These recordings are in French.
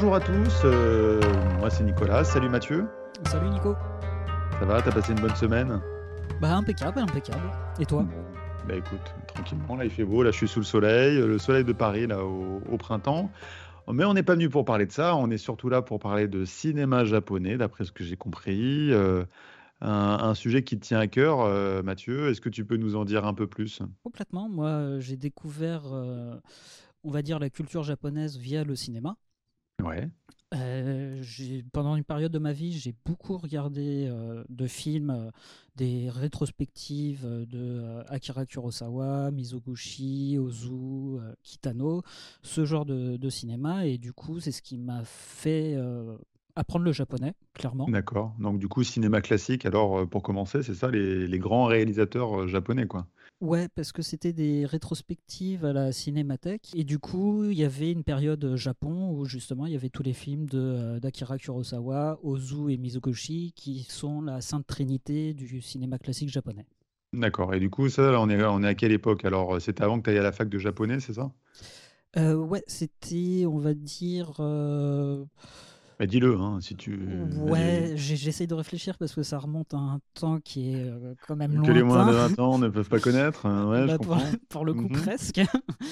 bonjour à tous, euh, moi c'est Nicolas, salut Mathieu. Salut Nico. Ça va, t'as passé une bonne semaine? Bah impeccable, impeccable. Et toi? Bah écoute, tranquillement, là il fait beau, là je suis sous le soleil, le soleil de Paris là au, printemps. Mais on n'est pas venu pour parler de ça, on est surtout là pour parler de cinéma japonais, d'après ce que j'ai compris. Euh, un, sujet qui te tient à cœur, euh, Mathieu. Est-ce que tu peux nous en dire un peu plus? Complètement. Moi, j'ai découvert, on va dire, la culture japonaise via le cinéma. Ouais. Euh, pendant une période de ma vie, j'ai beaucoup regardé euh, de films, euh, des rétrospectives de Akira Kurosawa, Mizoguchi, Ozu, Kitano, ce genre de, de, cinéma. Et du coup, c'est ce qui m'a fait apprendre le japonais, clairement. D'accord. Donc du coup, cinéma classique, alors pour commencer, c'est ça, les, les, grands réalisateurs japonais, quoi. Ouais, parce que c'était des rétrospectives à la Cinémathèque. Et du coup, il y avait une période Japon où justement il y avait tous les films de, d'Akira Kurosawa, Ozu et Mizoguchi qui sont la sainte trinité du cinéma classique japonais. D'accord. Et du coup, ça, on est, on est à quelle époque? Alors, c'était avant que tu ailles à la fac de japonais, c'est ça? Euh, Ouais, c'était, on va dire. Euh, bah, dis-le, hein, si tu. Ouais, j'essaye de réfléchir parce que ça remonte à un temps qui est euh, quand même lointain. Que les moins de 20 ans ne peuvent pas connaître. Hein, ouais, je bah, pour, le coup, mhm. presque.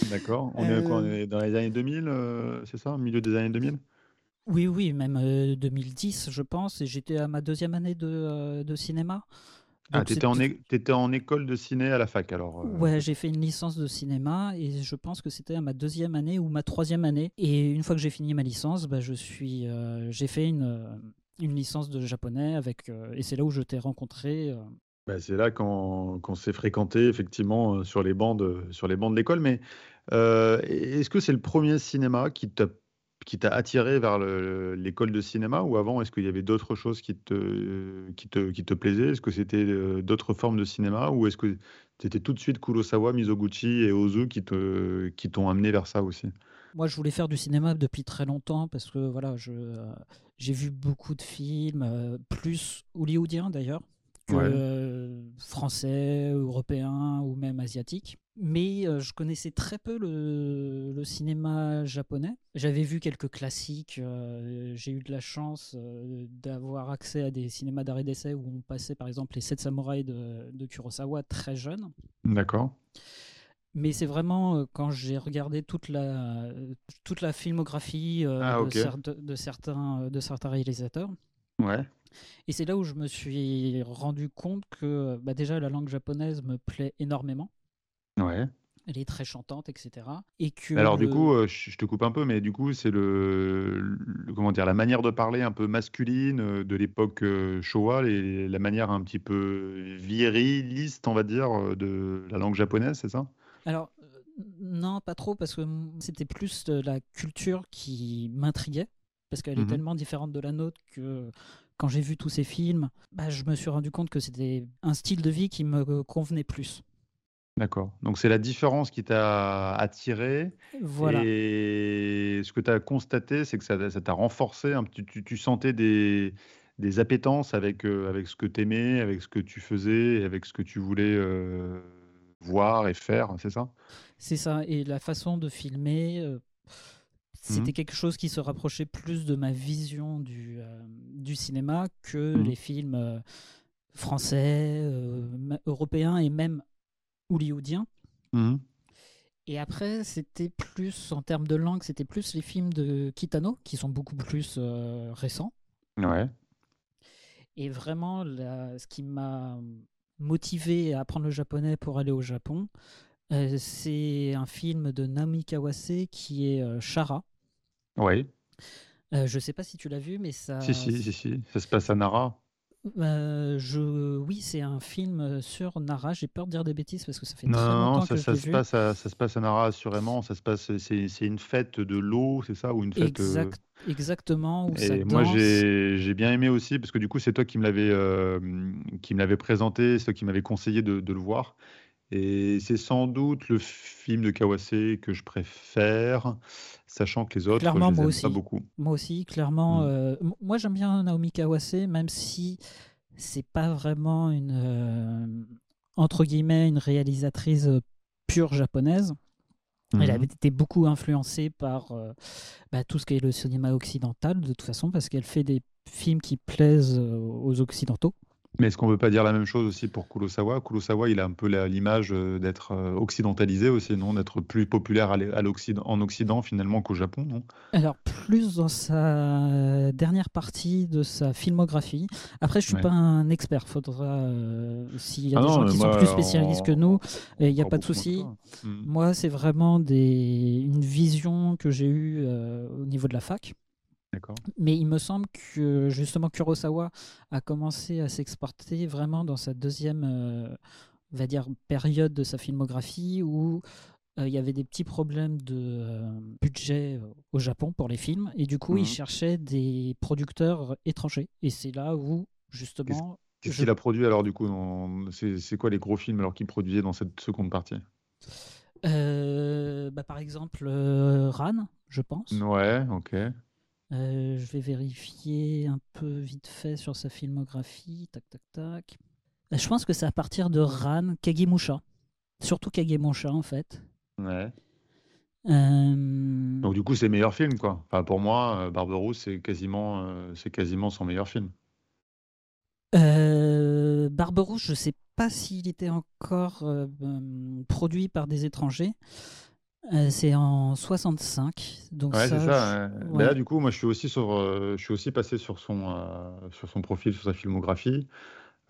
D'accord. On, est, on est dans les années 2000, euh, c'est ça? Milieu des années 2000 Oui, oui, même 2010, euh, je pense. Et j'étais à ma deuxième année de, de cinéma. Ah, tu étais, en école de ciné à la fac alors euh, Ouais, j'ai fait une licence de cinéma et je pense que c'était à ma deuxième année ou ma troisième année. Et une fois que j'ai fini ma licence, bah, je suis, euh, j'ai fait une, euh, une licence de japonais avec, et c'est là où je t'ai rencontré. Bah, c'est là qu'on s'est fréquenté effectivement sur les bancs de, sur les bancs de l'école. Mais est-ce que c'est le premier cinéma qui t'a qui t'a attiré vers l'école de cinéma ou avant est-ce qu'il y avait d'autres choses qui te, qui te, qui te plaisaient? Est-ce que c'était euh, d'autres formes de cinéma ou est-ce que c'était tout de suite Kurosawa, Mizoguchi et Ozu qui te, qui t'ont amené vers ça aussi? Moi, je voulais faire du cinéma depuis très longtemps parce que voilà, je, euh, j'ai vu beaucoup de films, euh, plus hollywoodiens d'ailleurs que français, européens ou même asiatiques mais euh, je connaissais très peu le, cinéma japonais. J'avais vu quelques classiques. Euh, j'ai eu de la chance euh, d'avoir accès à des cinémas d'arrêt d'essai où on passait par exemple les Sept Samouraïs de, Kurosawa très jeune. D'accord. Mais c'est vraiment quand j'ai regardé toute la, toute la filmographie ah, de, certains, de certains réalisateurs. Ouais. Et c'est là où je me suis rendu compte que bah, déjà la langue japonaise me plaît énormément. Ouais. Elle est très chantante, etc. Et que Alors du coup, euh, je te coupe un peu, mais du coup, c'est le, comment dire, la manière de parler un peu masculine euh, de l'époque euh, Showa, et la manière un petit peu viriliste, on va dire, de la langue japonaise, c'est ça? Alors non, pas trop, parce que c'était plus la culture qui m'intriguait, parce qu'elle est mmh tellement différente de la nôtre que quand j'ai vu tous ces films, bah, je me suis rendu compte que c'était un style de vie qui me convenait plus. D'accord. Donc c'est la différence qui t'a attiré. Voilà. Et ce que tu as constaté, c'est que ça t'a renforcé. Tu, tu, sentais des, des appétences avec, euh, avec ce que tu aimais, avec ce que tu faisais, avec ce que tu voulais euh, voir et faire, c'est ça? C'est ça. Et la façon de filmer, euh, c'était mmh. quelque chose qui se rapprochait plus de ma vision du, du cinéma que mmh. les films français, européens et même hollywoodien. Mmh. Et après, c'était plus, en termes de langue, c'était plus les films de Kitano, qui sont beaucoup plus euh, récents. Ouais. Et vraiment, ce qui m'a motivé à apprendre le japonais pour aller au Japon, euh, c'est un film de Naomi Kawase qui est euh, Shara. Oui. je ne sais pas si tu l'as vu, mais ça. Si, si, si, si. Ça se passe à Nara. Euh, je... Oui, c'est un film sur Nara. J'ai peur de dire des bêtises parce que ça fait très longtemps non, ça, que ça se passe à, ça se passe à Nara assurément. Ça se passe, c'est une fête de l'eau, c'est ça ou une fête euh, Exactement. Et moi j'ai bien aimé aussi parce que du coup c'est toi qui me l'avais euh, qui me l'avait présenté, c'est toi qui m'avais conseillé de, de, le voir. Et c'est sans doute le film de Kawase que je préfère, sachant que les autres, clairement, je les moi aime pas beaucoup. Moi aussi, clairement. Mm. Euh, moi, j'aime bien Naomi Kawase, même si c'est pas vraiment une euh, entre guillemets une réalisatrice euh, pure japonaise. Elle avait été beaucoup influencée par bah, tout ce qui est le cinéma occidental, de toute façon, parce qu'elle fait des films qui plaisent aux Occidentaux. Mais est-ce qu'on ne peut pas dire la même chose aussi pour Kurosawa? Kurosawa, il a un peu l'image euh, d'être euh, occidentalisé aussi, non? D'être plus populaire en Occident finalement qu'au Japon, non? Alors, plus dans sa dernière partie de sa filmographie. Après, je ne suis pas un expert. Faudra, euh, s'il y a ah des gens qui sont plus spécialistes que nous, il n'y a pas de souci. Hmm. Moi, c'est vraiment des... une vision que j'ai eue au niveau de la fac. Mais il me semble que justement Kurosawa a commencé à s'exporter vraiment dans sa deuxième euh, va dire, période de sa filmographie où euh, il y avait des petits problèmes de euh, budget au Japon pour les films. Et du coup il mmh cherchait des producteurs étrangers. Et c'est là où justement Qu'est-ce qu'il a produit alors du coup C'est quoi les gros films alors qu'il produisait dans cette seconde partie? Bah, Par exemple Ran, je pense. Ouais, ok. Euh, je vais vérifier un peu vite fait sur sa filmographie. Tac, tac, tac. Euh, je pense que c'est à partir de Ran, Kagemusha. Surtout Kagemusha, en fait. Ouais. Euh, Donc, du coup, c'est le meilleur film, quoi. Enfin, pour moi, Barberousse, c'est quasiment, c'est quasiment son meilleur film. Barberousse, je sais pas s'il était encore produit par des étrangers. Euh, c'est en 65. Donc ouais, c'est ça. Là, du coup, moi, je suis aussi, sur, euh, je suis aussi passé sur son, euh, sur son profil, sur sa filmographie.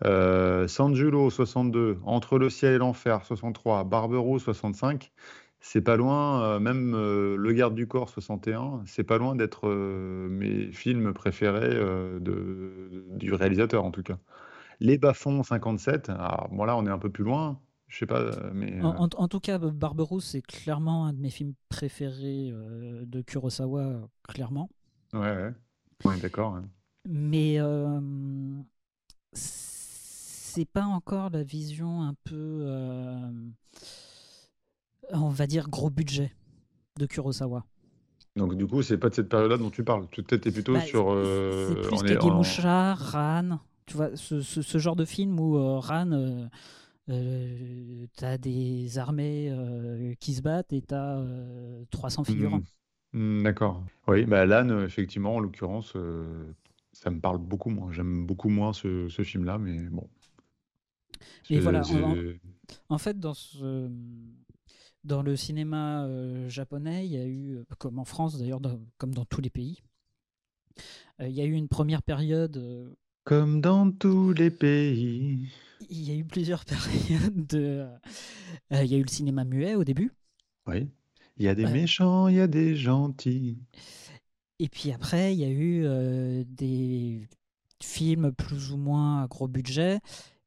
Sanjulo, 62. Entre le ciel et l'enfer, 63. Barbero, 65. C'est pas loin, même Le garde du corps, 61. C'est pas loin d'être mes films préférés de, du réalisateur, en tout cas. Les bas-fonds, 57. Alors, bon, là, on est un peu plus loin. Je sais pas, euh, mais. En, euh, tout cas, Barberousse, c'est clairement un de mes films préférés euh, de Kurosawa, clairement. Ouais, ouais. d'accord. Mais c'est pas encore la vision un peu, on va dire, gros budget de Kurosawa. Donc du coup, c'est pas de cette période-là dont tu parles. Tu es plutôt bah, sur. c'est plus Kagemusha, Ran. Tu vois, ce, ce, genre de film où Ran euh, tu as des armées euh, qui se battent et tu as 300 figurants. Mmh. Mmh, d'accord. Oui, bah, Lan, effectivement, en l'occurrence, euh, ça me parle beaucoup moins. J'aime beaucoup moins ce, ce film-là, mais bon. Et voilà, en, fait, dans, ce, dans le cinéma japonais, il y a eu, comme en France d'ailleurs, comme dans tous les pays, il y a eu une première période. Comme dans tous les pays il y a eu plusieurs périodes de. Euh, il y a eu le cinéma muet au début. Oui. Il y a des méchants, il y a des gentils. Et puis après, il y a eu euh, des films plus ou moins à gros budget.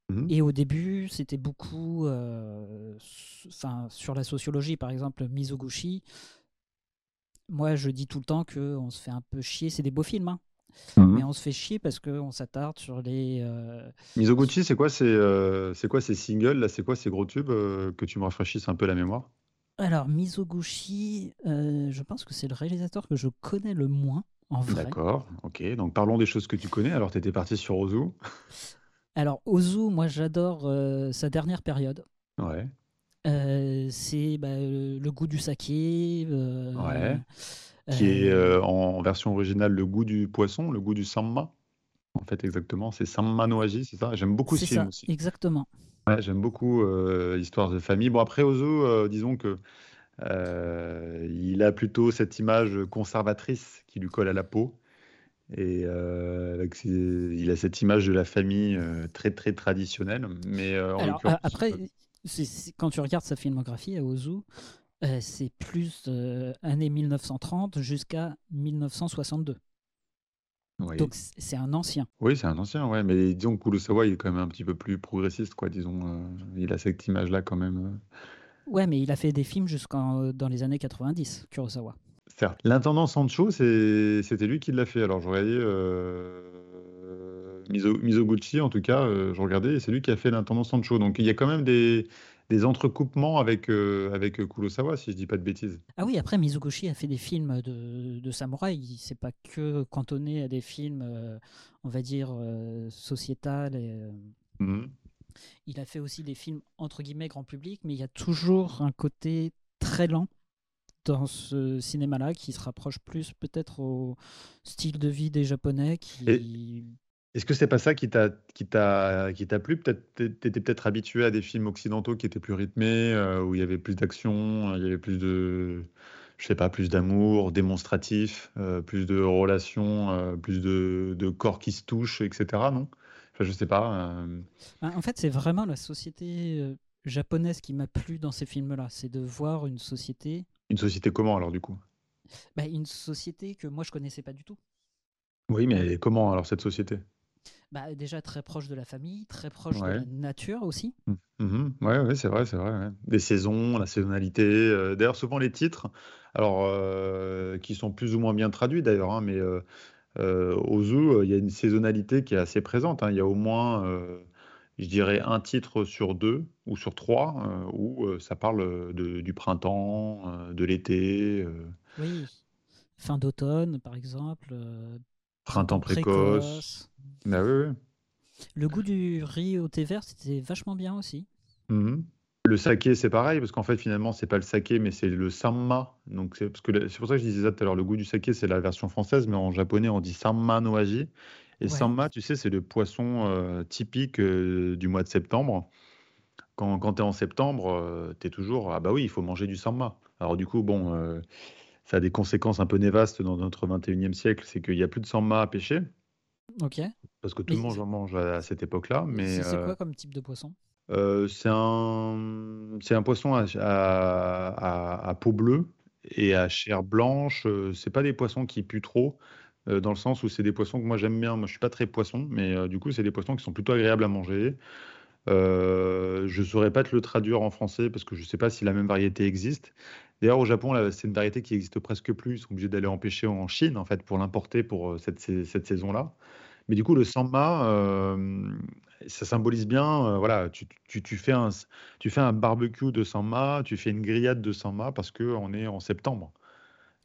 Mmh Et au début, c'était beaucoup euh, enfin, sur la sociologie, par exemple, Mizoguchi. Moi, je dis tout le temps qu'on se fait un peu chier. C'est des beaux films, hein. Mhm. Mais on se fait chier parce qu'on s'attarde sur les. Euh... Mizoguchi, c'est quoi, ces, euh, quoi ces singles là? C'est quoi ces gros tubes euh, que tu me rafraîchisses un peu la mémoire? Alors, Mizoguchi, euh, je pense que c'est le réalisateur que je connais le moins en vrai. D'accord, ok. Donc parlons des choses que tu connais. Alors, tu étais parti sur Ozu Alors, Ozu, moi j'adore sa dernière période. Ouais. c'est bah, le goût du saké. ouais qui est euh, euh, en version originale le goût du poisson, le goût du samma. En fait, exactement, c'est Samma no Aji, c'est ça? J'aime beaucoup ce film aussi. Exactement. Ouais, j'aime beaucoup euh, Histoire de famille. Bon, après, Ozo, disons que il a plutôt cette image conservatrice qui lui colle à la peau. Et avec il a cette image de la famille très très traditionnelle. Mais Alors, après, quand tu regardes sa filmographie à Ozu, euh, c'est plus euh, années 1930 jusqu'à 1962. Donc c'est un ancien. Oui, c'est un ancien, ouais. Mais disons que Kurosawa, il est quand même un petit peu plus progressiste, quoi. Disons, euh, il a cette image-là quand même. Ouais, mais il a fait des films jusqu'en dans les années 90, Kurosawa. Certes. L'intendant Sancho, c'était lui qui l'a fait. Alors je regardais Mizoguchi, en tout cas, je regardais, et c'est lui qui a fait l'intendant Sancho. Donc il y a quand même des des entrecoupements avec, euh, avec Kurosawa, si je dis pas de bêtises. Ah oui, après Mizoguchi a fait des films de, de samouraï. Il s'est pas que cantonné à des films, euh, on va dire, euh, sociétal. Et, mmh. Il a fait aussi des films entre guillemets grand public, mais il y a toujours un côté très lent dans ce cinéma-là qui se rapproche plus peut-être au style de vie des Japonais qui... Est-ce que c'est pas ça qui t'a qui t'a qui t'a plu? Peut-être t'étais peut-être habitué à des films occidentaux qui étaient plus rythmés, euh, où il y avait plus d'action, il y avait plus de je sais pas, plus d'amour démonstratif, euh, plus de relations, euh, plus de, de, corps qui se touchent, etc. Non? Enfin, Je sais pas. Ben, en fait, c'est vraiment la société japonaise qui m'a plu dans ces films-là. C'est de voir une société. Une société comment alors du coup? Bah, Une société que moi je connaissais pas du tout. Oui, mais comment alors cette société? Bah, déjà très proche de la famille, très proche de la nature aussi. Oui, mmh. mmh ouais, c'est vrai, c'est vrai. Des saisons, la saisonnalité. Euh, d'ailleurs, souvent les titres, alors euh, qui sont plus ou moins bien traduits d'ailleurs, hein, mais euh, au zoo, il y a une saisonnalité qui est assez présente. Hein. Il y a au moins je dirais, un titre sur deux ou sur trois où ça parle de, du printemps, de l'été. Oui, fin d'automne, par exemple. printemps précoce. Bah oui, oui. Le goût du riz au thé vert, c'était vachement bien aussi. Mmh le saké, c'est pareil, parce qu'en fait, finalement, c'est pas le saké, mais c'est le samma. Donc, c'est pour ça que je disais ça tout à l'heure. Le goût du saké, c'est la version française, mais en japonais, on dit samma no aji. Et Samba, tu sais, c'est le poisson euh, typique euh, du mois de septembre. Quand, quand tu es en septembre, euh, tu es toujours, ah bah oui, il faut manger du samba. Alors du coup, bon, ça a des conséquences un peu néfastes dans notre 21e siècle, c'est qu'il n'y a plus de samba à pêcher. Ok. Parce que tout le monde en mange à, cette époque-là. Mais c'est quoi comme type de poisson? C'est un, c'est un poisson à, à, à, peau bleue et à chair blanche. C'est pas des poissons qui puent trop. Euh, dans le sens où c'est des poissons que moi j'aime bien. Moi, je suis pas très poisson, mais euh, du coup, c'est des poissons qui sont plutôt agréables à manger. Euh, je saurais pas te le traduire en français parce que je sais pas si la même variété existe. D'ailleurs, au Japon, c'est une variété qui existe presque plus. Ils sont obligés d'aller en pêcher en Chine, en fait, pour l'importer pour euh, cette, cette saison-là. Mais du coup, le samba, ça symbolise bien, voilà, tu, tu, tu, fais un, tu fais un barbecue de samba, tu fais une grillade de samba parce qu'on est en septembre.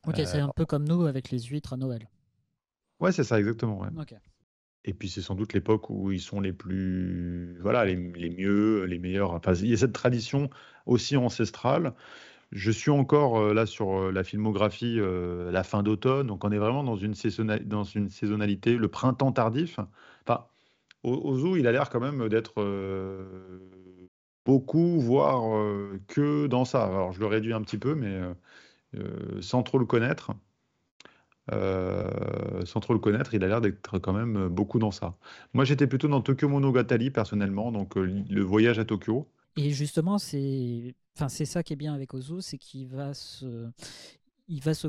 Ok, c'est un peu comme nous avec les huîtres à Noël. Ouais, c'est ça, exactement. Et puis c'est sans doute l'époque où ils sont les plus, voilà, les, mieux, les meilleurs. Enfin, il y a cette tradition aussi ancestrale. Je suis encore euh, là sur euh, la filmographie, euh, la fin d'automne, donc on est vraiment dans une, dans une saisonnalité, le printemps tardif. Enfin, zoo, il a l'air quand même d'être beaucoup, voire que dans ça. Alors je le réduis un petit peu, mais sans trop le connaître. Euh, sans trop le connaître, il a l'air d'être quand même beaucoup dans ça. Moi, j'étais plutôt dans Tokyo Monogatari personnellement, donc euh, le voyage à Tokyo. Et justement, c'est, enfin, c'est ça qui est bien avec Ozu, c'est qu'il va se, il va se,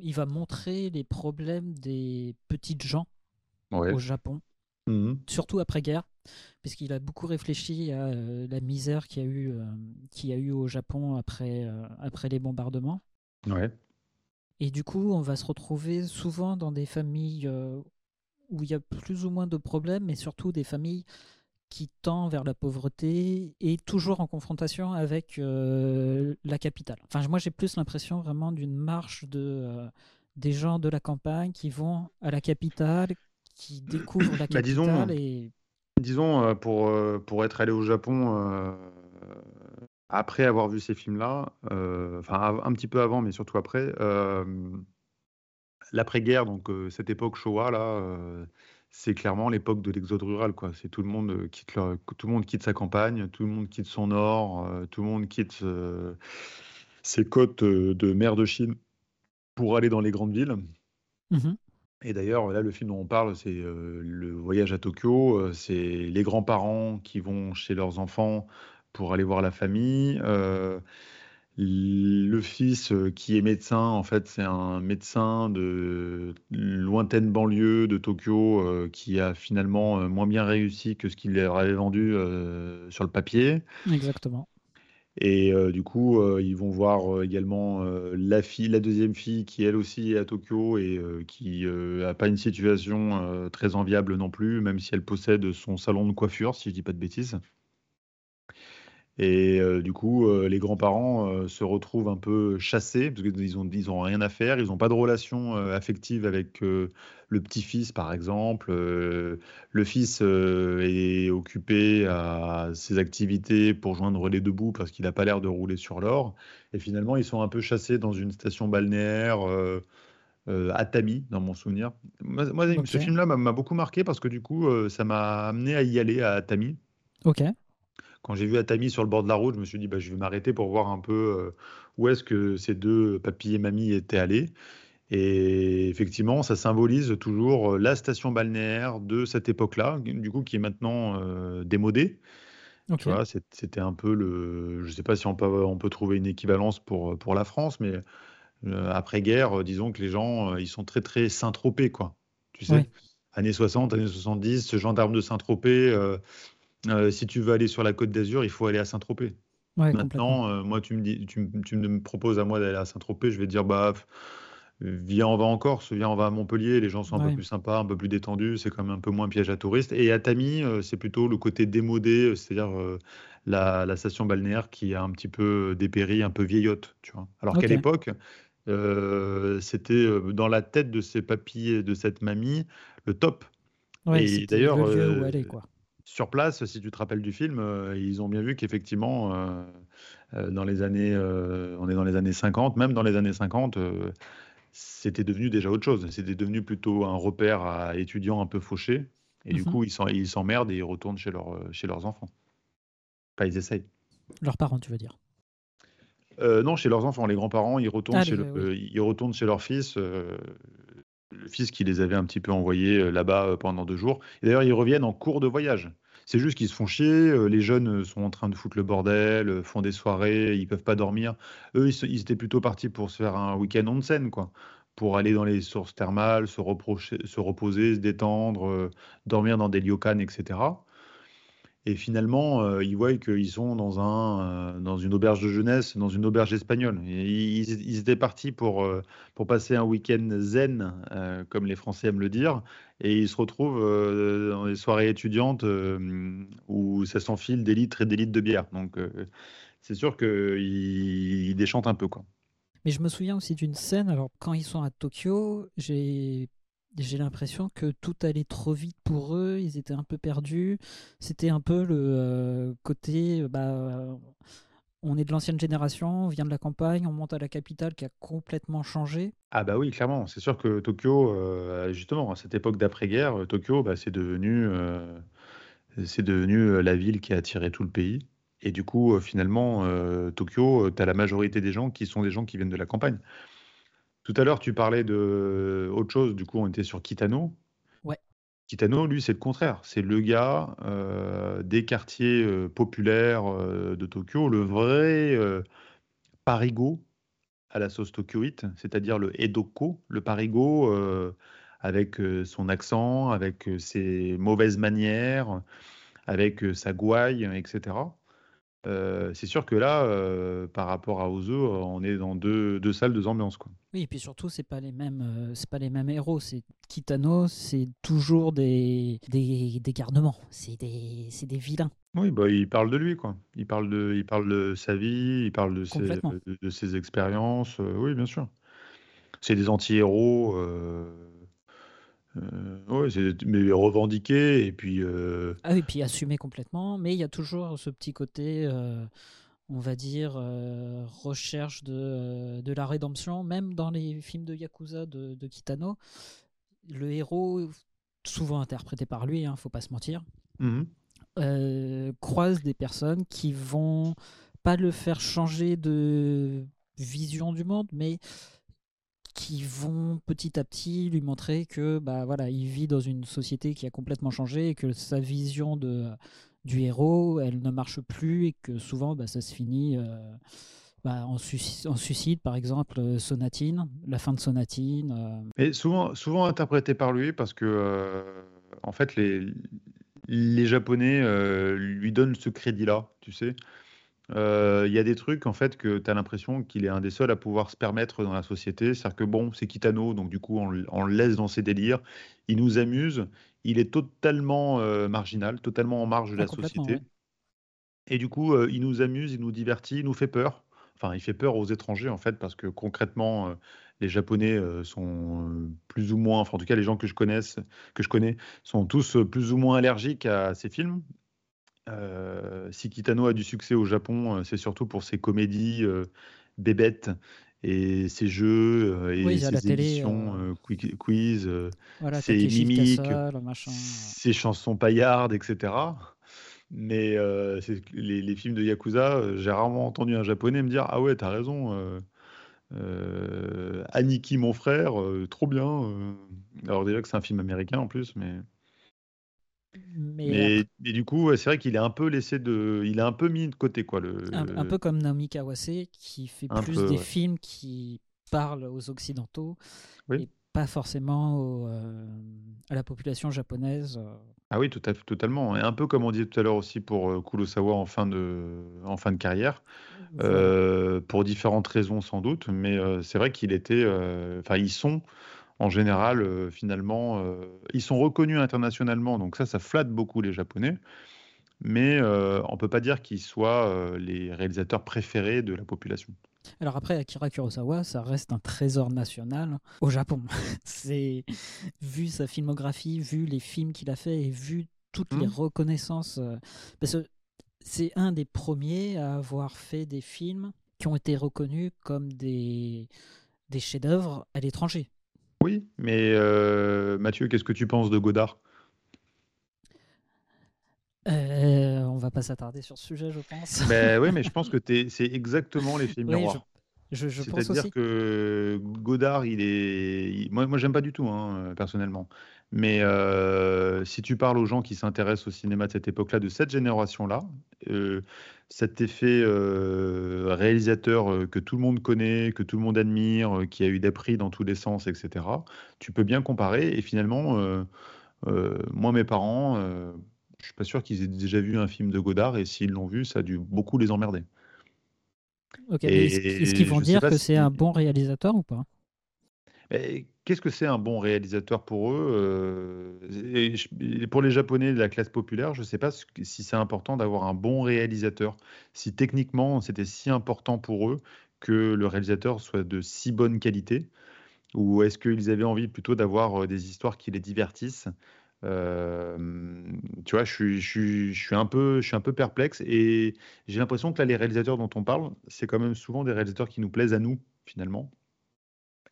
il va montrer les problèmes des petites gens au Japon, mmh surtout après guerre, puisqu'il a beaucoup réfléchi à euh, la misère qu'il y a eu, qui a eu au Japon après, après les bombardements. Ouais. Et du coup, on va se retrouver souvent dans des familles euh, où il y a plus ou moins de problèmes, mais surtout des familles qui tendent vers la pauvreté et toujours en confrontation avec euh, la capitale. Enfin, moi, j'ai plus l'impression vraiment d'une marche de, euh, des gens de la campagne qui vont à la capitale, qui découvrent la bah, capitale disons, et... Disons, pour, pour être allé au Japon après avoir vu ces films-là, euh, enfin un petit peu avant, mais surtout après, euh, l'après-guerre, donc euh, cette époque Showa là, c'est clairement l'époque de l'exode rural, quoi. C'est tout le monde quitte tout le monde quitte sa campagne, tout le monde quitte son nord, tout le monde quitte ses côtes de mer de Chine pour aller dans les grandes villes. Mmh Et d'ailleurs, là, le film dont on parle, c'est le voyage à Tokyo. c'est les grands-parents qui vont chez leurs enfants pour aller voir la famille. Euh, le fils euh, qui est médecin, en fait, c'est un médecin de lointaine banlieue de Tokyo euh, qui a finalement moins bien réussi que ce qu'il leur avait vendu sur le papier. Exactement. Et du coup, ils vont voir également la fille, la deuxième fille, qui elle aussi est à Tokyo et qui n'a pas une situation très enviable non plus, même si elle possède son salon de coiffure, si je dis pas de bêtises. Et du coup, les grands-parents se retrouvent un peu chassés parce qu'ils ont, ils ont rien à faire, ils n'ont pas de relation affective avec le petit-fils, par exemple. le fils est occupé à ses activités pour joindre les deux bouts parce qu'il n'a pas l'air de rouler sur l'or. Et finalement, ils sont un peu chassés dans une station balnéaire. à Tami, dans mon souvenir. Moi, ce film-là m'a beaucoup marqué parce que du coup, ça m'a amené à y aller à Tami. Ok quand j'ai vu Atami sur le bord de la route, je me suis dit, bah, je vais m'arrêter pour voir un peu euh, où est-ce que ces deux papy et mamie étaient allés. Et effectivement, ça symbolise toujours euh, la station balnéaire de cette époque-là, du coup, qui est maintenant euh, démodée. Vois, c'était un peu le. Je ne sais pas si on peut, on peut trouver une équivalence pour, pour la France, mais après-guerre, disons que les gens, ils sont très, très Saint-Tropez, quoi. Tu sais, années 60, années 70, ce gendarme de Saint-Tropez, euh, si tu veux aller sur la côte d'Azur, il faut aller à Saint-Tropez. Maintenant, euh, moi, tu me, dis, tu, me proposes à moi d'aller à Saint-Tropez, je vais te dire, bah, viens, on va en Corse, viens, on va à Montpellier, les gens sont un peu plus sympas, un peu plus détendus, c'est quand même un peu moins piège à touristes. Et à Tami, euh, c'est plutôt le côté démodé, c'est-à-dire la, station balnéaire qui a un petit peu dépéri, un peu vieillotte, tu vois. Alors qu'à l'époque, c'était dans la tête de ces papis de cette mamie le top. et d'ailleurs, sur place, si tu te rappelles du film, euh, ils ont bien vu qu'effectivement, euh, euh, dans les années, on est dans les années 50, même dans les années 50, c'était devenu déjà autre chose. C'était devenu plutôt un repère à étudiants un peu fauchés. Et du mmh coup, ils s'emmerdent et ils retournent chez, chez leurs enfants. Pas, ils essayent. Leurs parents, tu veux dire? Non, chez leurs enfants. Les grands-parents, ils, retournent ah, chez ils retournent chez leur fils le fils qui les avait un petit peu envoyés euh, là-bas euh, pendant deux jours. D'ailleurs, ils reviennent en cours de voyage. C'est juste qu'ils se font chier, euh, les jeunes sont en train de foutre le bordel, font des soirées, ils peuvent pas dormir. Eux, ils, étaient plutôt partis pour se faire un week-end en scène, quoi. Pour aller dans les sources thermales, se, reposer, se détendre, dormir dans des lyokanes, etc. Et finalement, euh, ils voient qu'ils sont dans, un, euh, dans une auberge de jeunesse, dans une auberge espagnole. ils, étaient partis pour, euh, pour passer un week-end zen, comme les Français aiment le dire, et ils se retrouvent dans des soirées étudiantes où ça s'enfile des litres et des litres de bière. Donc, c'est sûr qu'ils déchantent un peu. Quoi. Mais je me souviens aussi d'une scène, alors quand ils sont à Tokyo, j'ai j'ai l'impression que tout allait trop vite pour eux, ils étaient un peu perdus. C'était un peu le euh, côté, euh, bah, on est de l'ancienne génération, on vient de la campagne, on monte à la capitale qui a complètement changé. Ah bah oui, clairement. C'est sûr que Tokyo, euh, justement, à cette époque d'après-guerre, Tokyo, bah, c'est devenu, c'est devenu la ville qui a attiré tout le pays. Et du coup, finalement, Tokyo, tu as la majorité des gens qui sont des gens qui viennent de la campagne. Tout à l'heure, tu parlais de autre chose. Du coup, on était sur Kitano. Ouais. Kitano, lui, c'est le contraire. C'est le gars euh, des quartiers euh, populaires euh, de Tokyo, le vrai parigo à la sauce tokyoïte, c'est-à-dire le edoko, le parigo avec son accent, avec ses mauvaises manières, avec sa gouaille, etc. Euh, c'est sûr que là, euh, par rapport à Ozo, on est dans deux, deux salles, deux ambiances. Quoi. Oui, et puis surtout, c'est pas les mêmes, euh, c'est pas les mêmes héros. C'est Kitano, c'est toujours des, des, des garnements, c'est des, des vilains. Oui, bah, il parle de lui, quoi. Il parle de, il parle de sa vie, il parle de ses, de, ses expériences. oui, bien sûr. C'est des anti-héros. Euh, ouais, c'est mais revendiqué et puis. Euh, ah oui, puis assumé complètement, mais il y a toujours ce petit côté, euh, on va dire, recherche de, de, la rédemption, même dans les films de Yakuza de, de Kitano. Le héros, souvent interprété par lui, hein, faut pas se mentir, mmh croise des personnes qui vont pas le faire changer de vision du monde, mais qui vont petit à petit lui montrer que bah voilà il vit dans une société qui a complètement changé et que sa vision de du héros elle ne marche plus et que souvent bah, ça se finit euh, bah, en, suicide, par exemple euh, Sonatine la fin de Sonatine euh. mais souvent souvent interprété par lui parce que en fait les les japonais lui donnent ce crédit là tu sais il y a des trucs en fait que tu as l'impression qu'il est un des seuls à pouvoir se permettre dans la société. C'est-à-dire que bon, c'est Kitano, donc du coup on, le laisse dans ses délires. Il nous amuse. Il est totalement marginal, totalement en marge de la société. Et du coup, il nous amuse, il nous divertit, il nous fait peur. Enfin, il fait peur aux étrangers, en fait, parce que concrètement, les Japonais sont plus ou moins, enfin, en tout cas, les gens que je, connaisse, que je connais sont tous plus ou moins allergiques à ces films. Si Kitano a du succès au Japon, c'est surtout pour ses comédies bébêtes et ses jeux et ses éditions quiz, ses mimiques, ses chansons paillardes, etc. Mais les, films de Yakuza, j'ai rarement entendu un japonais me dire Ah ouais, t'as raison, Aniki, mon frère, trop bien. Alors, déjà que c'est un film américain en plus, mais. Mais, du coup, c'est vrai qu'il est un peu laissé de, il est un peu mis de côté quoi. Le, un, peu comme Naomi Kawase qui fait plus des films qui parlent aux occidentaux et pas forcément euh, à la population japonaise. Euh. Ah oui, tout à, totalement. Et un peu comme on disait tout à l'heure aussi pour euh, Kurosawa en fin de, en fin de carrière, pour différentes raisons sans doute, mais c'est vrai qu'il était, enfin ils sont en général, euh, finalement, euh, ils sont reconnus internationalement, donc ça, ça flatte beaucoup les Japonais. Mais euh, on ne peut pas dire qu'ils soient les réalisateurs préférés de la population. Alors après, Akira Kurosawa, ça reste un trésor national au Japon. C'est vu sa filmographie, vu les films qu'il a fait et vu toutes les mmh. reconnaissances. parce que c'est un des premiers à avoir fait des films qui ont été reconnus comme des, des chefs-d'œuvre à l'étranger. Oui, mais euh, Mathieu, qu'est-ce que tu penses de Godard? Euh, on va pas s'attarder sur ce sujet, je pense. Ben oui, mais je pense que c'est exactement les films miroirs. Je, C'est-à-dire que Godard, il est. Moi, moi j'aime pas du tout, hein, personnellement. Mais euh, si tu parles aux gens qui s'intéressent au cinéma de cette époque-là, de cette génération-là, euh, cet effet euh, réalisateur que tout le monde connaît, que tout le monde admire, qui a eu des prix dans tous les sens, etc., tu peux bien comparer. Et finalement, moi, mes parents, je suis pas sûr qu'ils aient déjà vu un film de Godard, et s'ils l'ont vu, ça a dû beaucoup les emmerder. Ok, est-ce qu'ils vont dire que c'est un bon réalisateur ou pas? Qu'est-ce que c'est un bon réalisateur pour eux euh, Pour les Japonais de la classe populaire, je ne sais pas si c'est important d'avoir un bon réalisateur. Si techniquement c'était si important pour eux que le réalisateur soit de si bonne qualité, ou est-ce qu'ils avaient envie plutôt d'avoir euh, des histoires qui les divertissent euh, tu vois, je un peu, je suis un peu perplexe et j'ai l'impression que là, les réalisateurs dont on parle, c'est quand même souvent des réalisateurs qui nous plaisent à nous, finalement.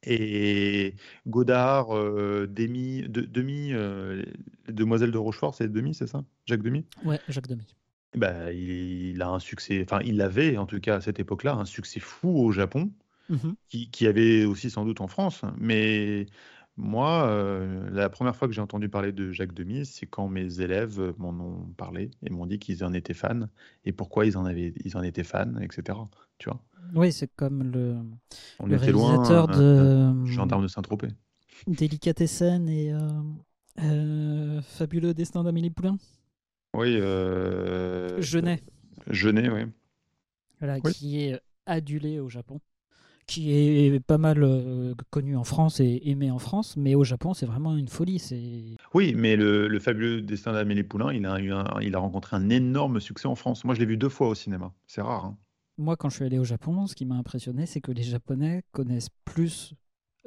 Et Godard, euh, Demi, de, Demi euh, Demoiselle de Rochefort, c'est Demi, c'est ça? Jacques Demi Ouais, Jacques Demi. Bah, il, a un succès, enfin, il avait en tout cas à cette époque-là un succès fou au Japon, mmh qui, qui, avait aussi sans doute en France. Mais moi, euh, la première fois que j'ai entendu parler de Jacques Demy, c'est quand mes élèves m'en ont parlé et m'ont dit qu'ils en étaient fans et pourquoi ils en, avaient, ils en étaient fans, etc. Tu vois Oui, c'est comme le, On était réalisateur loin, de Gendarme de Saint-Tropez. Délicatessen et euh, euh, Fabuleux Destin d'Amélie Poulain. Oui. Genet. Genet, oui. Voilà, qui est adulé au Japon qui est pas mal euh, connu en France et aimé en France, mais au Japon, c'est vraiment une folie. C'est Oui, mais le, fabuleux destin d'Amélie Poulain, il a, eu il a rencontré un énorme succès en France. Moi, je l'ai vu deux fois au cinéma. C'est rare. Hein. Moi, quand je suis allé au Japon, ce qui m'a impressionné, c'est que les Japonais connaissent plus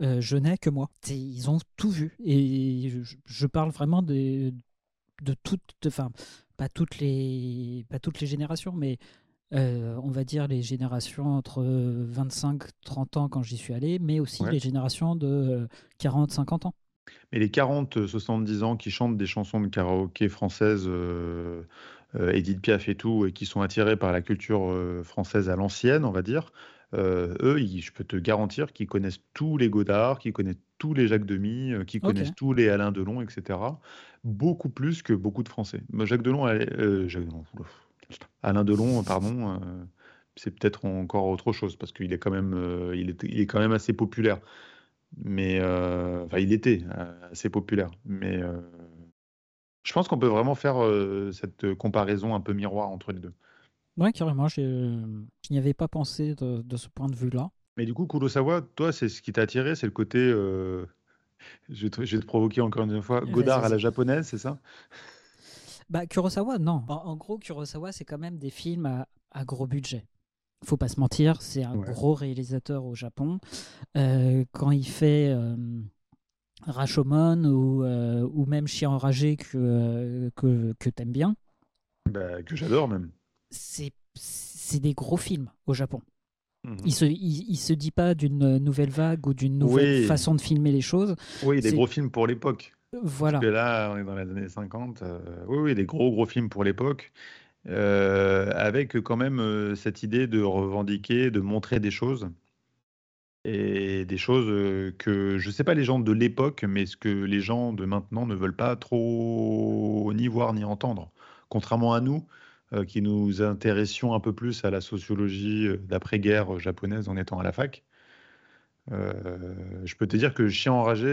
euh, Genet que moi. Ils ont tout vu. Et je, parle vraiment de, de toutes, enfin, pas toutes les, pas toutes les générations, mais euh, on va dire les générations entre 25-30 ans quand j'y suis allé, mais aussi les générations de 40-50 ans. Mais les 40-70 ans qui chantent des chansons de karaoké françaises, euh, euh, Edith Piaf et tout, et qui sont attirés par la culture française à l'ancienne, on va dire, eux, je peux te garantir qu'ils connaissent tous les Godard, qu'ils connaissent tous les Jacques Demy, qu'ils connaissent tous les Alain Delon, etc. Beaucoup plus que beaucoup de Français. Jacques Delon, Jacques Delon Alain Delon, pardon, euh, c'est peut-être encore autre chose parce qu'il est quand même, euh, il, est, il est quand même assez populaire. Mais euh, enfin, il était assez populaire. Mais je pense qu'on peut vraiment faire cette comparaison un peu miroir entre les deux. Ouais, carrément. Je n'y avais pas pensé de, ce point de vue-là. Mais du coup, Kurosawa, toi, c'est ce qui t'a attiré, c'est le côté. je, vais te, provoquer encore une fois. Godard à la japonaise, c'est ça? Bah, Kurosawa, non. En, gros, Kurosawa, c'est quand même des films à, gros budget. Faut pas se mentir, c'est un gros réalisateur au Japon. Euh, quand il fait euh, Rashomon ou, euh, ou même Chien enragé que, que, que t'aimes bien. Bah, que j'adore même. C'est des gros films au Japon. Mhm. Il se, il, se dit pas d'une nouvelle vague ou d'une nouvelle façon de filmer les choses. Oui, des gros films pour l'époque. Voilà. Parce que là, on est dans les années 50. Euh, oui, oui, des gros, gros films pour l'époque. Euh, avec quand même euh, cette idée de revendiquer, de montrer des choses. Et des choses que, je ne sais pas les gens de l'époque, mais ce que les gens de maintenant ne veulent pas trop ni voir ni entendre. Contrairement à nous, qui nous intéressions un peu plus à la sociologie d'après-guerre japonaise en étant à la fac. je peux te dire que Chien enragé,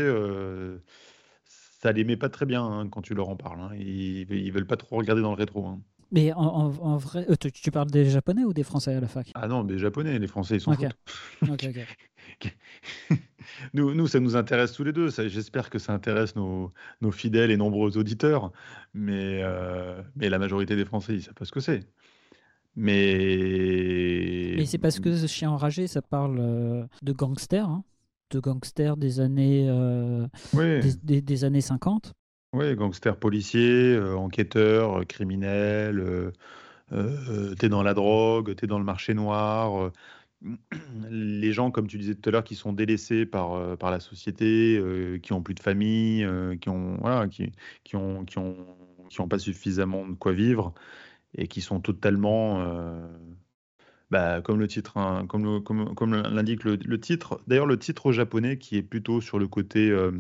ça les met pas très bien hein, quand tu leur en parles. Hein. Ils, ils veulent pas trop regarder dans le rétro. Hein. Mais en, vrai, euh, tu, parles des Japonais ou des Français à la fac? Ah non, des Japonais, les Français, ils sont okay. nous, nous, ça nous intéresse tous les deux. J'espère que ça intéresse nos, nos, fidèles et nombreux auditeurs. Mais, euh, mais la majorité des Français, ils savent pas ce que c'est. Mais. Mais c'est parce que ce chien enragé, ça parle euh, de gangsters. Hein de gangsters des années, euh, des, années 50. Oui, gangsters policiers, euh, enquêteurs, euh, criminels, t'es dans la drogue, t'es dans le marché noir. les gens, comme tu disais tout à l'heure, qui sont délaissés par, par la société, qui ont plus de famille, qui ont voilà, qui, qui ont qui ont qui ont pas suffisamment de quoi vivre et qui sont totalement bah, comme le titre, hein, comme, comme, l'indique le, titre. D'ailleurs, le titre japonais qui est plutôt sur le côté euh,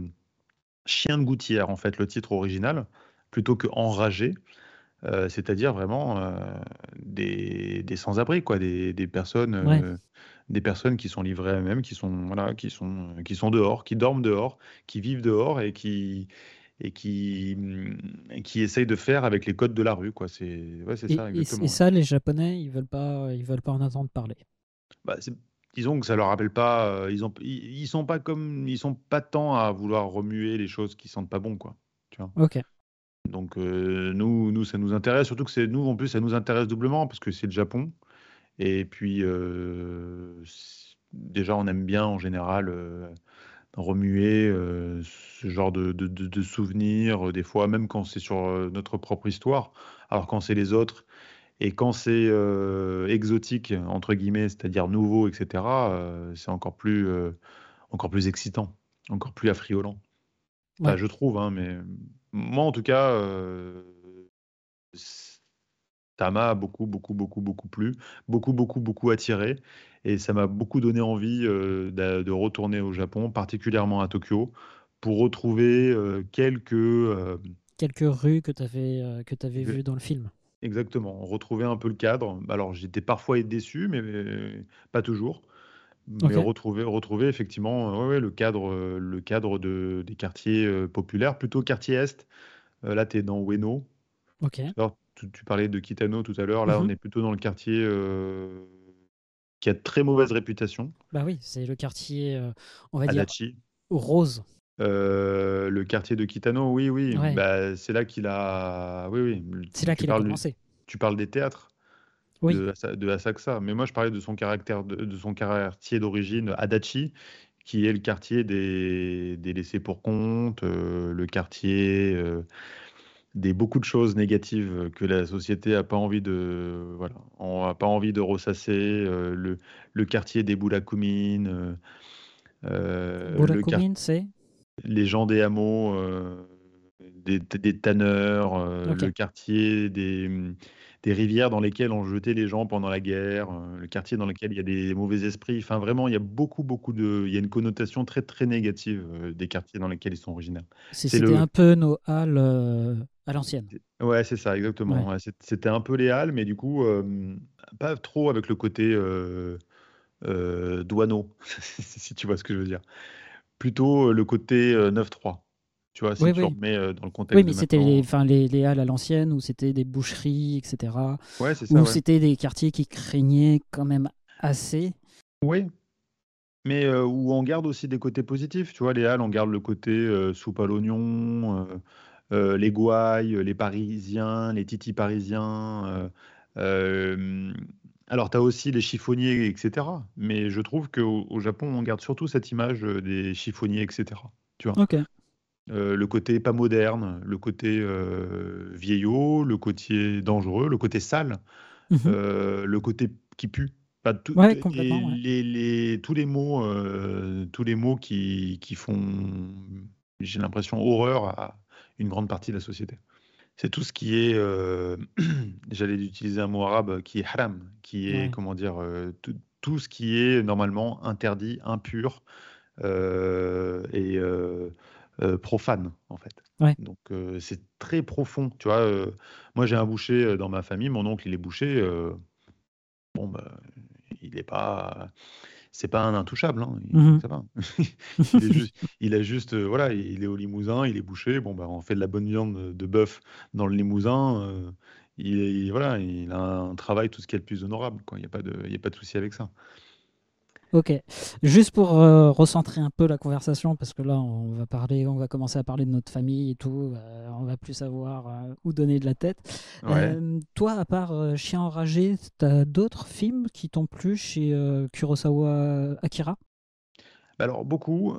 chien de gouttière, en fait, le titre original, plutôt que enragé. Euh, c'est-à-dire vraiment euh, des, sans-abri, quoi, des, personnes, des personnes qui sont livrées à elles-mêmes, qui sont voilà, qui sont qui sont dehors, qui dorment dehors, qui vivent dehors et qui et qui, mmh, qui essaye de faire avec les codes de la rue. Quoi. C'est, ouais, c'est ça, exactement. Et, ça, les Japonais, ils veulent pas, ils veulent pas en entendre parler. Bah, disons que ça leur rappelle pas. Euh, ils ont, ils, sont pas comme, ils sont pas tant à vouloir remuer les choses qui sentent pas bon, quoi. Tu vois. Ok. Donc euh, nous, nous, ça nous intéresse. Surtout que c'est nous, en plus, ça nous intéresse doublement parce que c'est le Japon. Et puis euh, déjà, on aime bien en général remuer euh, ce genre de, de, souvenirs, euh, des fois même quand c'est sur euh, notre propre histoire, alors quand c'est les autres, et quand c'est exotique, entre guillemets, c'est-à-dire nouveau, etc., c'est encore, plus encore plus excitant, encore plus affriolant. je trouve, hein, mais moi en tout cas, ça m'a beaucoup, beaucoup, beaucoup, beaucoup plu, beaucoup, beaucoup, beaucoup attiré. Et ça m'a beaucoup donné envie euh, de, retourner au Japon, particulièrement à Tokyo, pour retrouver euh, quelques... Euh, quelques rues que tu avais, que avais vues dans le film. Exactement, retrouver un peu le cadre. Alors j'étais parfois déçu, mais, pas toujours. Mais retrouver, retrouver effectivement ouais, le cadre, le cadre de, des quartiers populaires, plutôt quartier Est. là, tu es dans Ueno. Ok. Alors, tu, parlais de Kitano tout à l'heure. Là, on mhm. est plutôt dans le quartier qui a très mauvaise réputation. Bah oui, c'est le quartier, euh, on va dire, rose. Euh, le quartier de Kitano, oui, oui. Bah, c'est là qu'il a. Oui, oui. C'est là qu'il a commencé. Tu parles des théâtres oui. de, de Asakusa. Mais moi, je parlais de son caractère, de, son quartier d'origine, Adachi, qui est le quartier des, des laissés pour compte, euh, le quartier des beaucoup de choses négatives que la société n'a pas envie de voilà on a pas envie de ressasser euh, le, le, quartier des Boulakoumines euh, euh c'est? les gens des hameaux euh, des, des, tanneurs le quartier des des rivières dans lesquelles ont jeté les gens pendant la guerre, le quartier dans lequel il y a des mauvais esprits. Enfin, vraiment, il y a beaucoup, beaucoup de. Il y a une connotation très, très négative des quartiers dans lesquels ils sont originaires. C'était un peu nos halles à l'ancienne. Ouais, c'est ça, exactement. C'était un peu les halles, mais du coup, pas trop avec le côté euh, euh, douaneau, si tu vois ce que je veux dire. Plutôt le côté 9-3. Tu vois, si tu remets dans le contexte. Oui, mais c'était les, les, les, halles à l'ancienne où c'était des boucheries, etc. Ouais, c'est ça. Où c'était des quartiers qui craignaient quand même assez. Oui, mais où on garde aussi des côtés positifs. Tu vois, les halles, on garde le côté soupe à l'oignon, les Gouailles, les Parisiens, les Titi parisiens. alors, tu as aussi les chiffonniers, etc. Mais je trouve qu'au au Japon, on garde surtout cette image des chiffonniers, etc. Tu vois Ok. le côté pas moderne, le côté vieillot, le côté dangereux, le côté sale, mmh le côté qui pue. Pas tout. Les, tous les mots, tous les mots qui, qui font, j'ai l'impression, horreur à une grande partie de la société. C'est tout ce qui est, j'allais utiliser un mot arabe, qui est haram, qui est, comment dire, tout, ce qui est normalement interdit, impur et profane, en fait. Donc c'est très profond, tu vois. moi, j'ai un boucher dans ma famille, mon oncle, il est boucher. bon, bah, il est pas c'est pas un intouchable, hein, il, mmh ça va. il, juste, il, a juste, euh, voilà, il est au Limousin, il est bouché. Bon, bah, on fait de la bonne viande de bœuf dans le Limousin. Euh, il, voilà, il a un travail tout ce qui est le plus honorable. Il n'y a pas de, il y a pas de souci avec ça. Ok. Juste pour euh, recentrer un peu la conversation, parce que là, on va parler, on va commencer à parler de notre famille et tout. Euh, on va plus savoir euh, où donner de la tête. toi, à part Chien enragé, t'as d'autres films qui t'ont plu chez Kurosawa Akira? Bah alors beaucoup.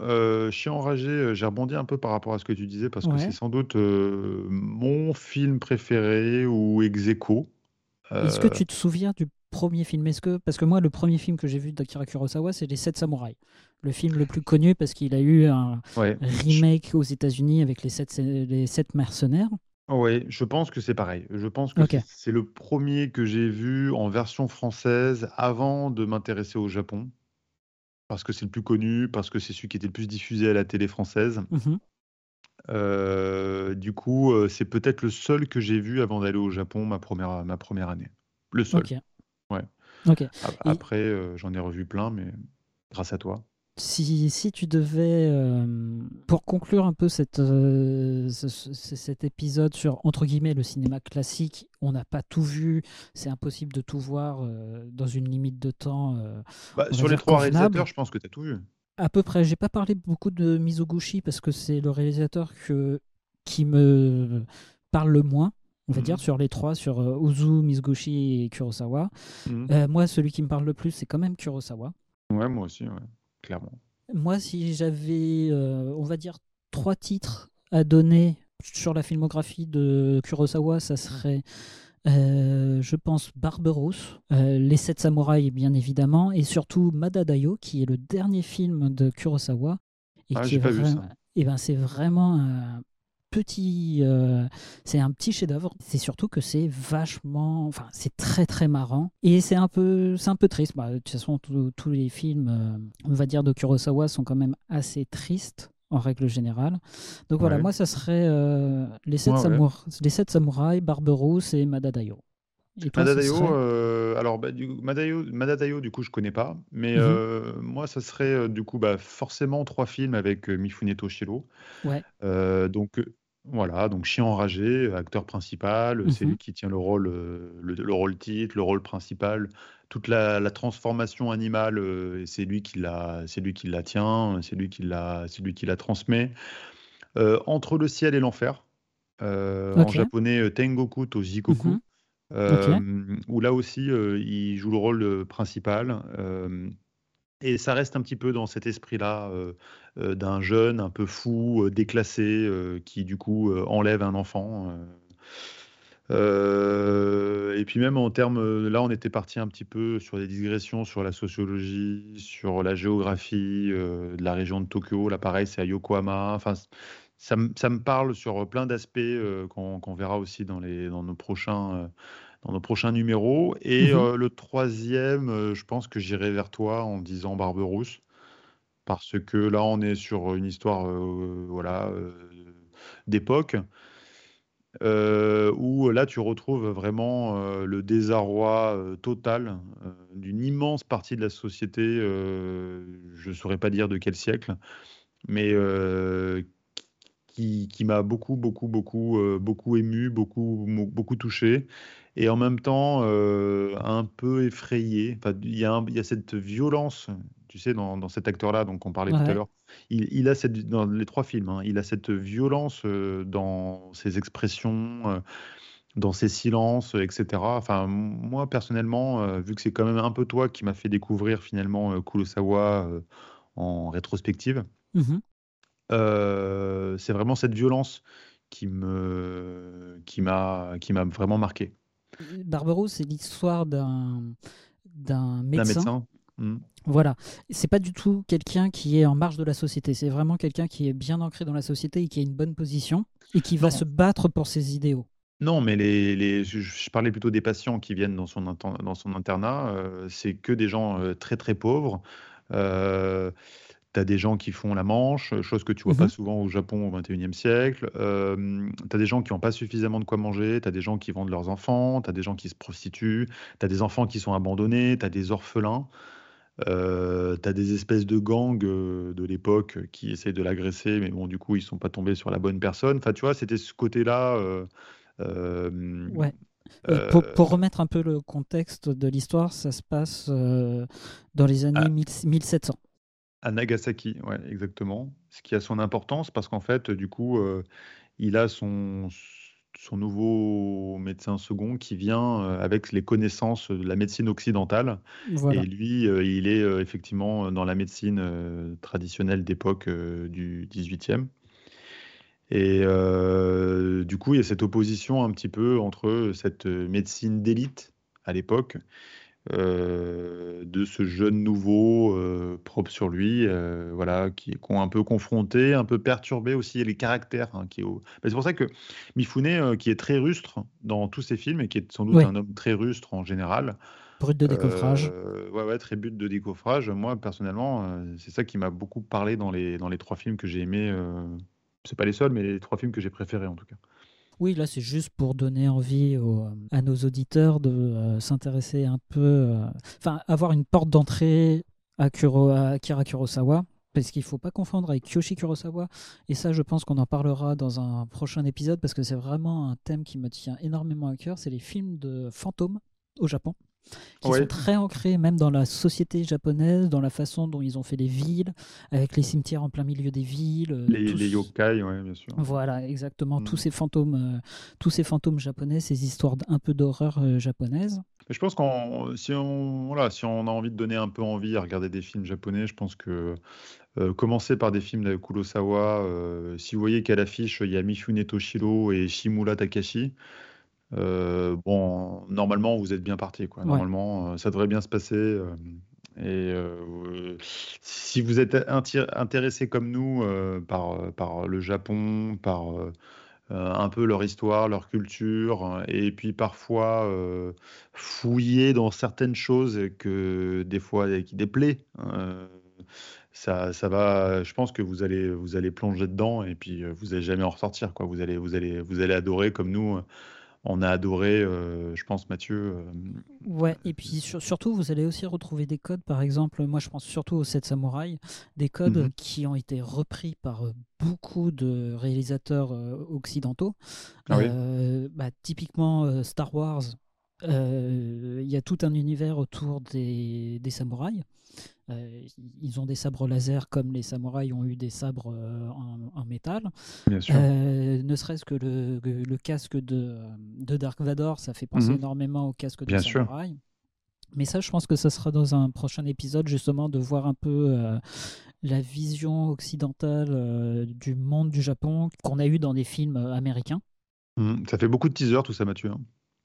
Chien enragé, j'ai rebondi un peu par rapport à ce que tu disais parce que c'est sans doute mon film préféré ou ex Est-ce que tu te souviens du premier film Est-ce que parce que moi le premier film que j'ai vu d'Akira Kurosawa c'est Les Sept Samouraïs, le film le plus connu parce qu'il a eu un remake aux États-Unis avec les sept les sept mercenaires. Oui, je pense que c'est pareil. Je pense que c'est le premier que j'ai vu en version française avant de m'intéresser au Japon. Parce que c'est le plus connu, parce que c'est celui qui était le plus diffusé à la télé française. Mmh euh, du coup, euh, c'est peut-être le seul que j'ai vu avant d'aller au Japon ma première, ma première année. Le seul. Ouais. Ok. Après, euh, j'en ai revu plein, mais grâce à toi. Si, si tu devais, euh, pour conclure un peu cette, euh, cet épisode sur, entre guillemets, le cinéma classique, on n'a pas tout vu, c'est impossible de tout voir dans une limite de temps. Bah, sur les trois réalisateurs, je pense que tu as tout vu. À peu près. J'ai pas parlé beaucoup de Mizoguchi parce que c'est le réalisateur que, qui me parle le moins on va dire, mmh. sur les trois, sur euh, Ozu, Mizuguchi et Kurosawa. Mmh. Euh, moi, celui qui me parle le plus, c'est quand même Kurosawa. Ouais, moi aussi, clairement. Moi, si j'avais, euh, on va dire, trois titres à donner sur la filmographie de Kurosawa, ça serait, je pense, Barberousse, Les Sept Samouraïs, bien évidemment, et surtout Madadayo, qui est le dernier film de Kurosawa. Et ah, qui est pas vu ça. Et eh ben, c'est vraiment petit, euh, c'est un petit chef-d'œuvre. C'est surtout que c'est vachement, enfin, c'est très très marrant et c'est un peu, c'est un peu triste. Bah, de toute façon, tous les films, euh, on va dire de Kurosawa, sont quand même assez tristes en règle générale. Donc voilà, moi, ça serait euh, les, sept les sept samouraïs, Barberousse et Madadayo. Madadayo, alors bah, du, Madadayo, du coup, je connais pas, mais mmh moi, ça serait du coup bah, forcément trois films avec Mifuneto Shiro. Ouais. donc voilà, donc chien enragé, acteur principal, mmh c'est lui qui tient le rôle, euh, le, rôle titre, le rôle principal, toute la, transformation animale, euh, c'est lui qui la, c'est lui qui la tient, c'est lui qui la, c'est lui qui la transmet. Euh, entre le ciel et l'enfer, en japonais Tengoku to Jikoku, mmh où là aussi il joue le rôle principal. Et ça reste un petit peu dans cet esprit-là d'un jeune un peu fou, déclassé, qui du coup enlève un enfant. et puis même en termes, là on était parti un petit peu sur des digressions sur la sociologie, sur la géographie de la région de Tokyo. Là pareil, c'est à Yokohama. Enfin, ça, ça, me parle sur plein d'aspects qu'on verra aussi dans, les, dans nos prochains dans nos prochains numéros. Et mmh euh, le troisième, euh, je pense que j'irai vers toi en disant Barberousse. Parce que là, on est sur une histoire euh, voilà, d'époque. où là tu retrouves vraiment le désarroi total d'une immense partie de la société, je ne saurais pas dire de quel siècle, mais qui, qui m'a beaucoup, beaucoup, beaucoup, beaucoup ému, beaucoup, beaucoup touché et en même temps un peu effrayé. Enfin, il y, a il y a cette violence tu sais, dans, cet acteur-là, donc on parlait tout à l'heure, il, a cette, dans les trois films, hein, il a cette violence dans ses expressions, dans ses silences, etc. Enfin, moi, personnellement, vu que c'est quand même un peu toi qui m'a fait découvrir finalement Kurosawa en rétrospective, mmh c'est vraiment cette violence qui me qui m'a qui m'a vraiment marqué. Barbaro, c'est l'histoire d'un d'un médecin. Mmh. Voilà, c'est pas du tout quelqu'un qui est en marge de la société. C'est vraiment quelqu'un qui est bien ancré dans la société et qui a une bonne position et qui va se battre pour ses idéaux. Non, mais les, les je, parlais plutôt des patients qui viennent dans son, dans son internat. Euh, c'est que des gens euh, très très pauvres. Euh, tu as des gens qui font la manche, chose que tu vois pas mmh souvent au Japon au 21e siècle. Euh, tu as des gens qui n'ont pas suffisamment de quoi manger, tu as des gens qui vendent leurs enfants, tu as des gens qui se prostituent, tu as des enfants qui sont abandonnés, tu as des orphelins. Euh, tu as des espèces de gangs euh, de l'époque qui essayent de l'agresser, mais bon, du coup, ils sont pas tombés sur la bonne personne. Enfin, tu vois, c'était ce côté-là. Euh, ouais. Pour, pour, remettre un peu le contexte de l'histoire, ça se passe dans les années 1700. À Nagasaki, ouais, exactement. Ce qui a son importance parce qu'en fait, du coup, euh, il a son, son nouveau médecin second qui vient euh, avec les connaissances de la médecine occidentale. Et lui, euh, il est effectivement dans la médecine traditionnelle d'époque du 18e. Et du coup, il y a cette opposition un petit peu entre cette médecine d'élite à l'époque euh, de ce jeune nouveau euh, propre sur lui, euh, voilà, qui est un peu confronté, un peu perturbé aussi les caractères. Hein, qui est C'est pour ça que Mifune, qui est très rustre dans tous ses films et qui est sans doute un homme très rustre en général. Brut de décoffrage. ouais, ouais, très but de décoffrage. Moi, personnellement, c'est ça qui m'a beaucoup parlé dans les, dans les trois films que j'ai aimés. c'est pas les seuls, mais les trois films que j'ai préférés en tout cas. Oui, là, c'est juste pour donner envie à nos auditeurs de euh, s'intéresser un peu, euh, enfin, avoir une porte d'entrée à, Kuro, à Kira Kurosawa, parce qu'il ne faut pas confondre avec Kyoshi Kurosawa. Et ça, je pense qu'on en parlera dans un prochain épisode, parce que c'est vraiment un thème qui me tient énormément à cœur. C'est les films de fantômes au Japon qui sont très ancrés même dans la société japonaise, dans la façon dont ils ont fait les villes, avec les cimetières en plein milieu des villes. Euh, les, yokai, oui, bien sûr. Voilà, exactement. Tous mm. ces fantômes, euh, tous ces fantômes japonais, ces histoires un peu d'horreur euh, japonaise. Je pense qu'on, si on, voilà, si on a envie de donner un peu envie à regarder des films japonais, je pense que commencer par des films de Kurosawa. si vous voyez qu'à l'affiche il y a Mifune Toshiro et Shimura Takashi. Euh, bon, normalement, vous êtes bien parti. Quoi. Normalement, euh, ça devrait bien se passer. Euh, et si vous êtes intéressé comme nous par, par le Japon, par un peu leur histoire, leur culture, et puis parfois fouiller dans certaines choses que des fois qui déplaît. Ça, ça va. Je pense que vous allez, vous allez plonger dedans et puis vous n'allez jamais en ressortir. Quoi. Vous allez, vous allez, vous allez adorer comme nous on a adoré, euh, je pense, Mathieu. Euh, ouais, et puis surtout, vous allez aussi retrouver des codes, par exemple, moi je pense surtout aux 7 samouraïs, des codes mhm. qui ont été repris par euh, beaucoup de réalisateurs occidentaux. Ah bah, typiquement Star Wars, il y a tout un univers autour des samouraïs. Euh, ils ont des sabres laser comme les samouraïs ont eu des sabres euh, en, métal. Euh, ne serait-ce que le, le, casque de, de, Dark Vador, ça fait penser mhm. énormément au casque de samouraï. Mais ça, je pense que ce sera dans un prochain épisode, justement, de voir un peu la vision occidentale du monde du Japon qu'on a eu dans des films américains. Mhm. Ça fait beaucoup de teasers, tout ça, Mathieu. Hein.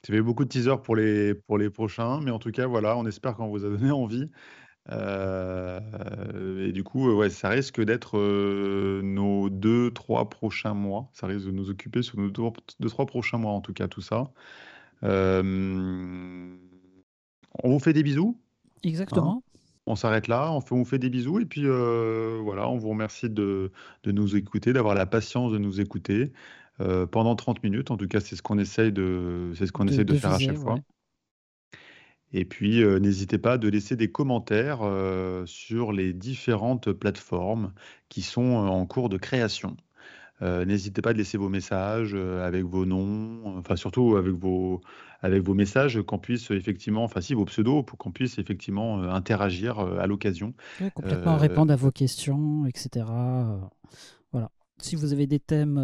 Ça fait beaucoup de teasers pour les, pour les prochains, mais en tout cas, voilà, on espère qu'on vous a donné envie. Euh, et du coup, ouais, ça risque d'être euh, nos deux, trois prochains mois. Ça risque de nous occuper sur nos deux, trois prochains mois, en tout cas, tout ça. Euh, on vous fait des bisous. Exactement. Hein. on s'arrête là, on, fait, on vous fait des bisous et puis voilà, on vous remercie de, de nous écouter, d'avoir la patience de nous écouter pendant 30 minutes. En tout cas, c'est ce qu'on essaye de, c'est ce qu'on essaye de, faire à chaque fois. Et puis, euh, n'hésitez pas de laisser des commentaires euh, sur les différentes plateformes qui sont euh, en cours de création. N'hésitez pas à laisser vos messages avec vos noms, enfin surtout avec vos, avec vos messages, qu'on puisse effectivement, enfin si vos pseudos, pour qu'on puisse effectivement interagir à l'occasion. complètement répondre à vos questions, etc. Si vous avez des thèmes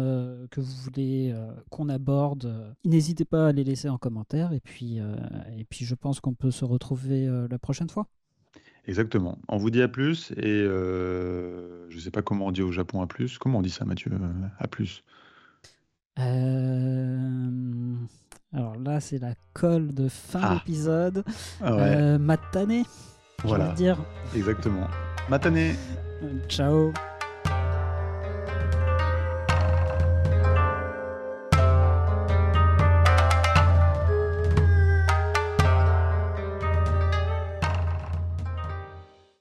que vous voulez qu'on aborde, n'hésitez pas à les laisser en commentaire. Et puis, et puis je pense qu'on peut se retrouver la prochaine fois. Exactement. On vous dit à plus et je ne sais pas comment on dit au Japon à plus. Comment on dit ça, Mathieu À plus? Euh, alors là, c'est la colle de fin ah. d'épisode. Ah euh, matane. Voilà. Dire. Exactement. Matane. Ciao.